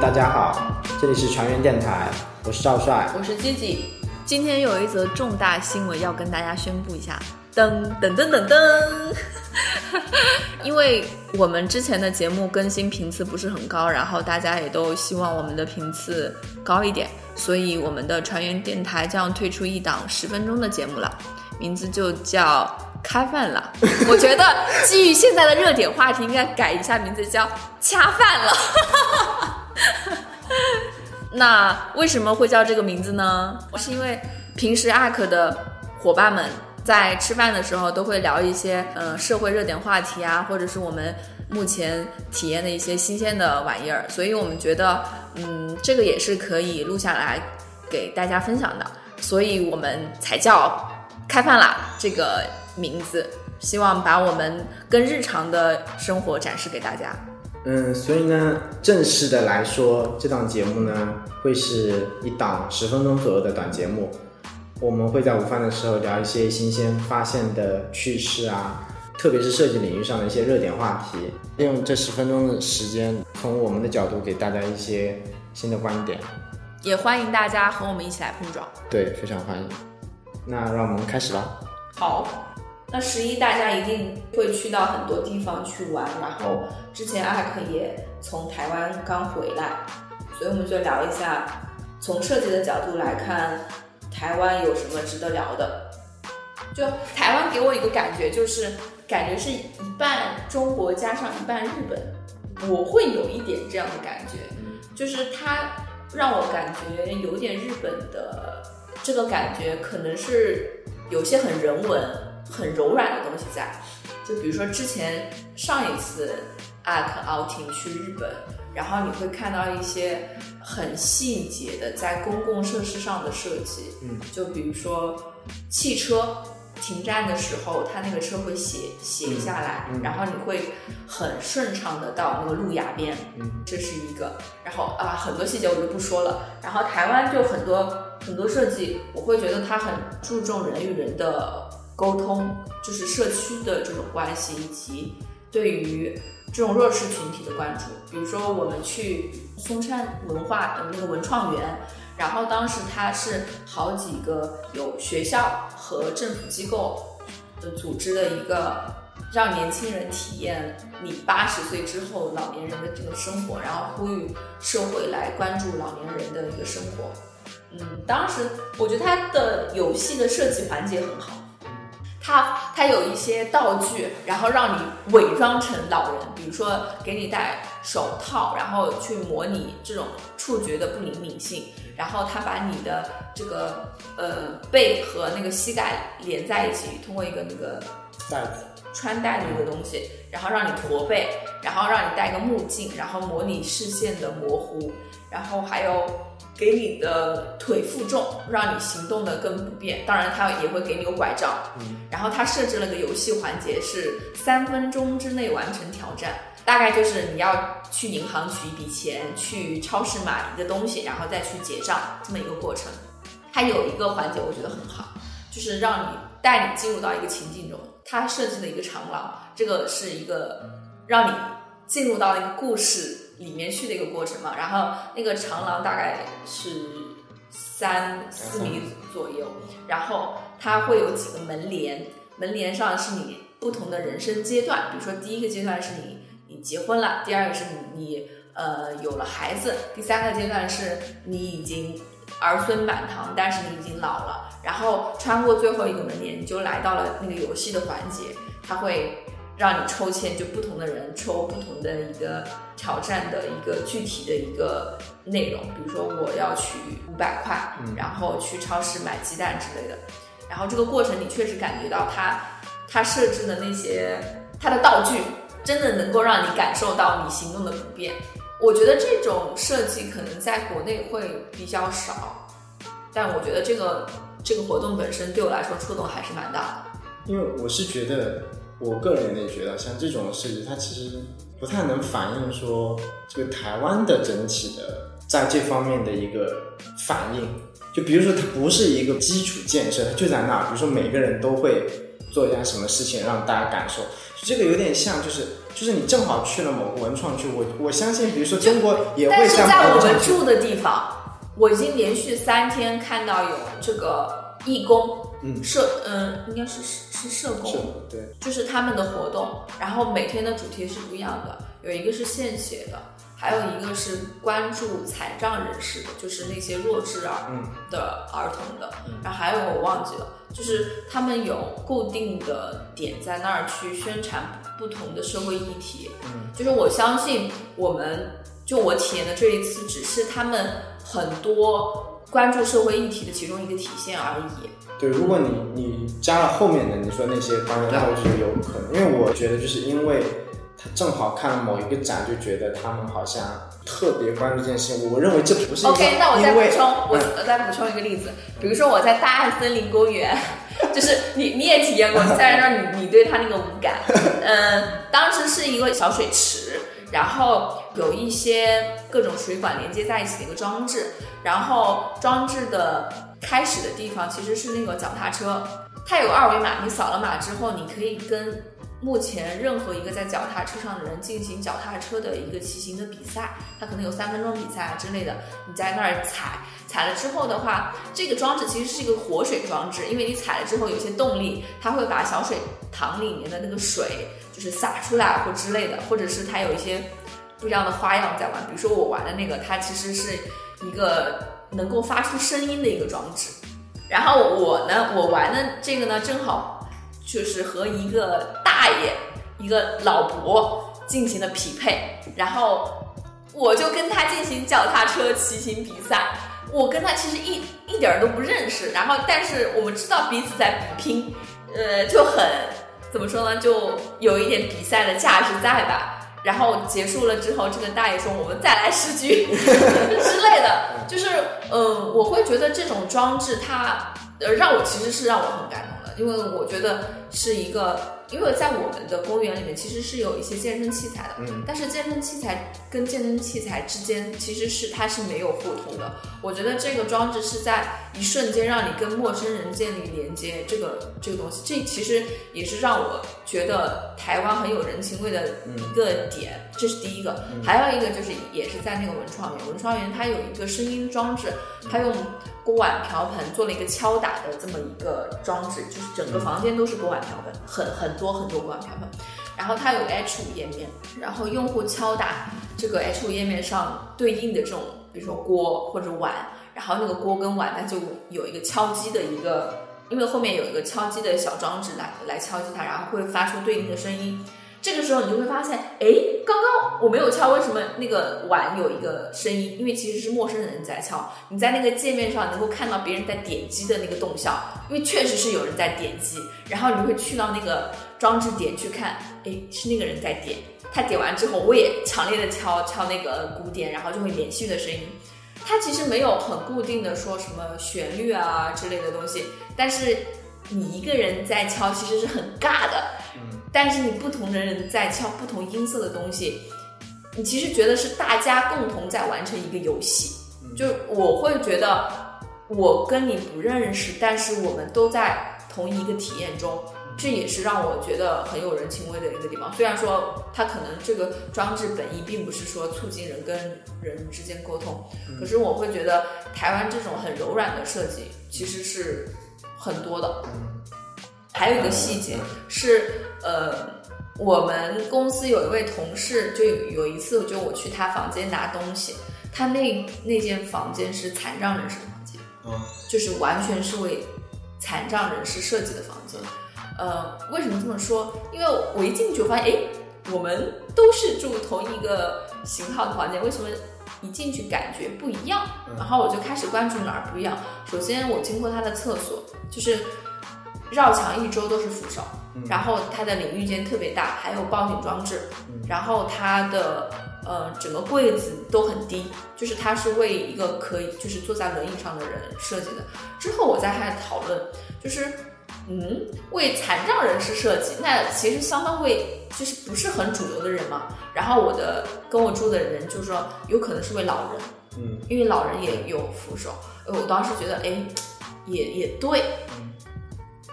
大家好，这里是船员电台，我是赵帅，我是吉吉。今天有一则重大新闻要跟大家宣布一下，噔噔噔噔噔！因为我们之前的节目更新频次不是很高，然后大家也都希望我们的频次高一点，所以我们的船员电台将推出一档十分钟的节目了，名字就叫开饭了。我觉得基于现在的热点话题，应该改一下名字叫恰饭了。那为什么会叫这个名字呢？是因为平时阿克的伙伴们在吃饭的时候都会聊一些呃社会热点话题啊，或者是我们目前体验的一些新鲜的玩意儿，所以我们觉得嗯这个也是可以录下来给大家分享的，所以我们才叫开饭啦这个名字，希望把我们更日常的生活展示给大家。嗯，所以呢，正式的来说，这档节目呢，会是一档十分钟左右的短节目。我们会在午饭的时候聊一些新鲜发现的趣事啊，特别是设计领域上的一些热点话题。利用这十分钟的时间，从我们的角度给大家一些新的观点，也欢迎大家和我们一起来碰撞。对，非常欢迎。那让我们开始吧。好。那十一大家一定会去到很多地方去玩，然后之前阿克也从台湾刚回来，所以我们就聊一下，从设计的角度来看，台湾有什么值得聊的？就台湾给我一个感觉，就是感觉是一半中国加上一半日本，我会有一点这样的感觉，就是它让我感觉有点日本的这个感觉，可能是有些很人文。很柔软的东西在，就比如说之前上一次 ARK outing 去日本，然后你会看到一些很细节的在公共设施上的设计，嗯，就比如说汽车停站的时候，它那个车会斜斜下来，然后你会很顺畅的到那个路牙边，嗯，这是一个，然后啊很多细节我就不说了，然后台湾就很多很多设计，我会觉得它很注重人与人的。沟通就是社区的这种关系，以及对于这种弱势群体的关注。比如说，我们去松山文化的那个文创园，然后当时它是好几个有学校和政府机构的组织的一个，让年轻人体验你八十岁之后老年人的这个生活，然后呼吁社会来关注老年人的一个生活。嗯，当时我觉得它的游戏的设计环节很好。它它有一些道具，然后让你伪装成老人，比如说给你戴手套，然后去模拟这种触觉的不灵敏性。然后它把你的这个呃背和那个膝盖连在一起，通过一个那个带子穿戴的一个东西，然后让你驼背，然后让你戴个目镜，然后模拟视线的模糊，然后还有。给你的腿负重，让你行动的更不便。当然，他也会给你个拐杖。嗯，然后他设置了个游戏环节，是三分钟之内完成挑战。大概就是你要去银行取一笔钱，去超市买一个东西，然后再去结账这么一个过程。它有一个环节我觉得很好，就是让你带你进入到一个情境中。他设计了一个长廊，这个是一个让你进入到一个故事。里面去的一个过程嘛，然后那个长廊大概是三四米左右，然后它会有几个门帘，门帘上是你不同的人生阶段，比如说第一个阶段是你你结婚了，第二个是你你呃有了孩子，第三个阶段是你已经儿孙满堂，但是你已经老了，然后穿过最后一个门帘，你就来到了那个游戏的环节，它会。让你抽签，就不同的人抽不同的一个挑战的一个具体的一个内容，比如说我要取五百块，然后去超市买鸡蛋之类的。然后这个过程你确实感觉到他他设置的那些他的道具，真的能够让你感受到你行动的不便。我觉得这种设计可能在国内会比较少，但我觉得这个这个活动本身对我来说触动还是蛮大的。因为我是觉得。我个人也觉得，像这种设计，它其实不太能反映说这个台湾的整体的在这方面的一个反应。就比如说，它不是一个基础建设，它就在那儿。比如说，每个人都会做一件什么事情让大家感受，这个有点像，就是就是你正好去了某个文创区，我我相信，比如说中国也会但是像在我们住的地方，我已经连续三天看到有这个义工，嗯。社，嗯，应该是是社工是，对，就是他们的活动，然后每天的主题是不一样的，有一个是献血的，还有一个是关注残障人士的，就是那些弱智儿嗯。的儿童的，然后还有个我忘记了，就是他们有固定的点在那儿去宣传不同的社会议题，嗯。就是我相信我们就我体验的这一次，只是他们很多关注社会议题的其中一个体现而已。对，如果你你加了后面的你说那些观众，那我觉得有可能，因为我觉得就是因为他正好看了某一个展，就觉得他们好像特别关注这件事情。我认为这不是 OK，那我再补充，我再补充一个例子，比如说我在大爱森林公园，就是你你也体验过，虽然说你你对它那个无感，嗯，当时是一个小水池，然后有一些各种水管连接在一起的一个装置，然后装置的开始的地方其实是那个脚踏车，它有二维码，你扫了码之后，你可以跟目前任何一个在脚踏车上的人进行脚踏车的一个骑行的比赛，它可能有三分钟比赛啊之类的，你在那儿踩，踩了之后的话，这个装置其实是一个活水装置，因为你踩了之后有些动力，它会把小水塘里面的那个水就是洒出来或之类的，或者是它有一些不一样的花样在玩，比如说我玩的那个，它其实是一个能够发出声音的一个装置，然后我呢，我玩的这个呢，正好就是和一个大爷、一个老伯进行了匹配，然后我就跟他进行脚踏车骑行比赛。我跟他其实一一点都不认识，然后但是我们知道彼此在比拼，呃，就很怎么说呢，就有一点比赛的价值在吧。然后结束了之后，这个大爷说我们再来十局 之类的，就是嗯，我会觉得这种装置它呃让我其实是让我很感动的，因为我觉得是一个，因为在我们的公园里面其实是有一些健身器材的，嗯但是健身器材跟健身器材之间其实是它是没有互通的。我觉得这个装置是在一瞬间让你跟陌生人建立连接，这个这个东西，这其实也是让我觉得台湾很有人情味的一个点，这是第一个。还有一个就是也是在那个文创园，文创园它有一个声音装置，它用锅碗瓢盆做了一个敲打的这么一个装置，就是整个房间都是锅碗瓢盆，很很多很多锅碗瓢盆。然后它有 H 五页面，然后用户敲打这个 H 五页面上对应的这种，比如说锅或者碗，然后那个锅跟碗它就有一个敲击的一个，因为后面有一个敲击的小装置来来敲击它，然后会发出对应的声音。这个时候你就会发现，哎，刚刚我没有敲，为什么那个碗有一个声音？因为其实是陌生人在敲。你在那个界面上能够看到别人在点击的那个动效，因为确实是有人在点击，然后你会去到那个装置点去看，哎，是那个人在点。他点完之后，我也强烈的敲敲那个鼓点，然后就会连续的声音。它其实没有很固定的说什么旋律啊之类的东西，但是你一个人在敲其实是很尬的。但是你不同的人在敲不同音色的东西，你其实觉得是大家共同在完成一个游戏。就我会觉得我跟你不认识，但是我们都在同一个体验中，这也是让我觉得很有人情味的一个地方。虽然说它可能这个装置本意并不是说促进人跟人之间沟通，可是我会觉得台湾这种很柔软的设计其实是很多的。还有一个细节是，呃，我们公司有一位同事，就有有一次，就我去他房间拿东西，他那那间房间是残障人士的房间，嗯就是完全是为残障人士设计的房间。呃，为什么这么说？因为我一进去，我发现，哎，我们都是住同一个型号的房间，为什么一进去感觉不一样？然后我就开始关注哪儿不一样。首先，我经过他的厕所，就是绕墙一周都是扶手，然后它的淋浴间特别大，还有报警装置，然后它的呃整个柜子都很低，就是它是为一个可以就是坐在轮椅上的人设计的。之后我再开始讨论，就是嗯为残障人士设计，那其实相当为就是不是很主流的人嘛。然后我的跟我住的人就说有可能是为老人，嗯因为老人也有扶手。呃我当时觉得哎也也对。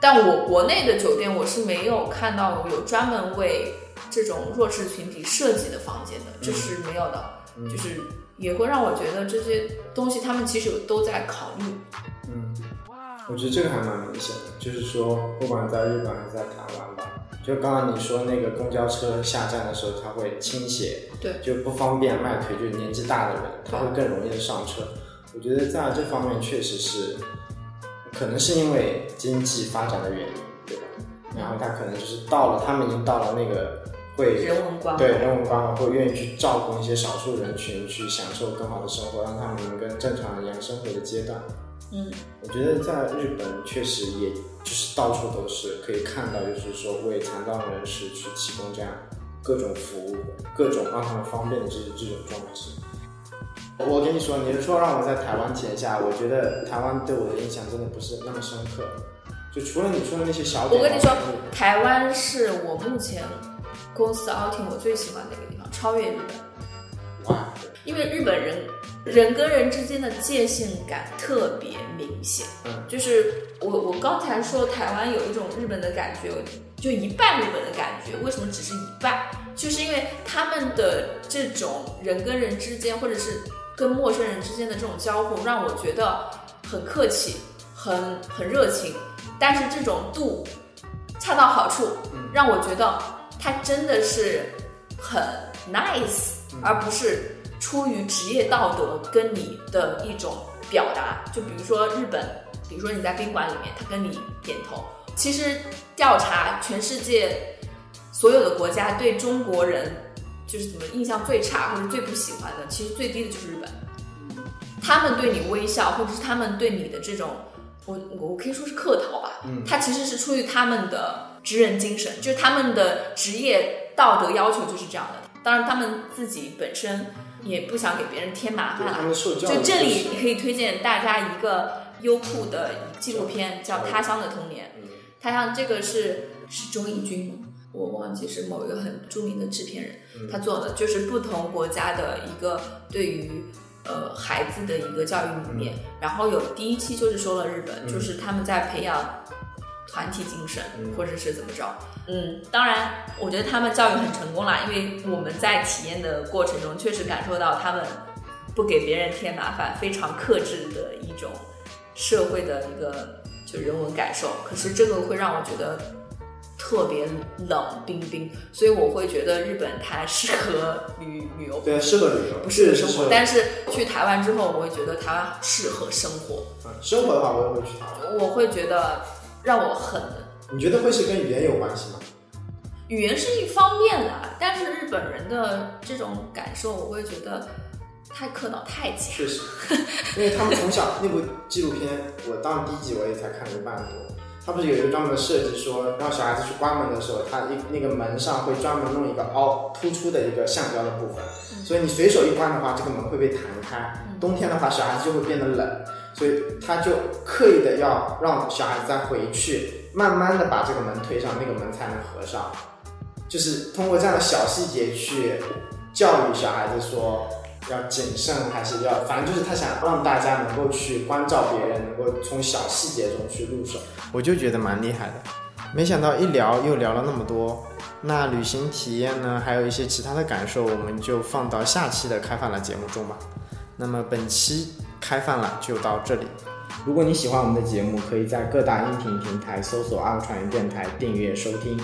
但我国内的酒店我是没有看到有专门为这种弱势群体设计的房间的，这是没有的，就是也会让我觉得这些东西他们其实都在考虑。嗯，我觉得这个还蛮明显的，就是说不管在日本还是在台湾吧，就刚刚你说那个公交车下站的时候，它会倾斜，对，就不方便迈腿，就是年纪大的人，他会更容易的上车。我觉得在这方面确实是，可能是因为经济发展的原因，对吧？然后他可能就是到了，他们已经到了那个会人文关对人文关怀，会愿意去照顾一些少数人群，去享受更好的生活，让他们能跟正常人一样生活的阶段。嗯，我觉得在日本确实也就是到处都是可以看到，就是说为残障人士去提供这样各种服务，各种让他们方便的这这种装置。我跟你说，你是说让我在台湾体验下，我觉得台湾对我的印象真的不是那么深刻。就除了你说的那些小点，我跟你说，台湾是我目前公司 outing 我最喜欢的一个地方，超越日本。哇！因为日本人人跟人之间的界限感特别明显。嗯，就是我我刚才说台湾有一种日本的感觉，就一半日本的感觉。为什么只是一半？就是因为他们的这种人跟人之间，或者是跟陌生人之间的这种交互，让我觉得很客气，很很热情。但是这种度恰到好处，让我觉得他真的是很 nice，而不是出于职业道德跟你的一种表达。就比如说日本，比如说你在宾馆里面，他跟你点头。其实调查全世界所有的国家对中国人就是怎么印象最差或者最不喜欢的，其实最低的就是日本。他们对你微笑，或者是他们对你的这种。我我可以说是客套吧，嗯，他其实是出于他们的职人精神，就是他们的职业道德要求就是这样的。当然，他们自己本身也不想给别人添麻烦了。就这里，你可以推荐大家一个优酷的纪录片，叫《他乡的童年》。他乡这个是是周轶君，我忘记是某一个很著名的制片人他做的，就是不同国家的一个对于。呃，孩子的一个教育理念，然后有第一期就是说了日本，就是他们在培养团体精神，或者是怎么着。嗯，当然，我觉得他们教育很成功啦，因为我们在体验的过程中确实感受到他们不给别人添麻烦，非常克制的一种社会的一个就人文感受。可是这个会让我觉得。特别冷冰冰，所以我会觉得日本它适合旅旅游，对，适合旅游，不适合生活。但是去台湾之后，我会觉得台湾适合生活。嗯，生活的话，我也会去台湾。我会觉得让我很。你觉得会是跟语言有关系吗？语言是一方面啦，但是日本人的这种感受，我会觉得太客套、太假。确实，因为他们从小那部纪录片，我当第一集我也才看了一半多。他不是有一个专门的设计，说让小孩子去关门的时候，它一那个门上会专门弄一个凹突出的一个橡胶的部分，所以你随手一关的话，这个门会被弹开。冬天的话，小孩子就会变得冷，所以他就刻意的要让小孩子再回去，慢慢的把这个门推上，那个门才能合上。就是通过这样的小细节去教育小孩子说。要谨慎，还是要，反正就是他想让大家能够去关照别人，能够从小细节中去入手。我就觉得蛮厉害的，没想到一聊又聊了那么多。那旅行体验呢，还有一些其他的感受，我们就放到下期的开饭了节目中吧。那么本期开饭了就到这里。如果你喜欢我们的节目，可以在各大音频平台搜索“二传言电台”订阅收听。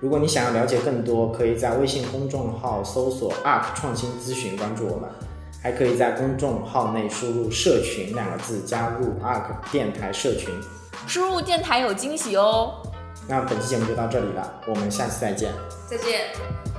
如果你想要了解更多，可以在微信公众号搜索 “ARK 创新咨询”关注我们。还可以在公众号内输入“社群”两个字，加入 ARK 电台社群。输入电台有惊喜哦！那本期节目就到这里了，我们下次再见。再见。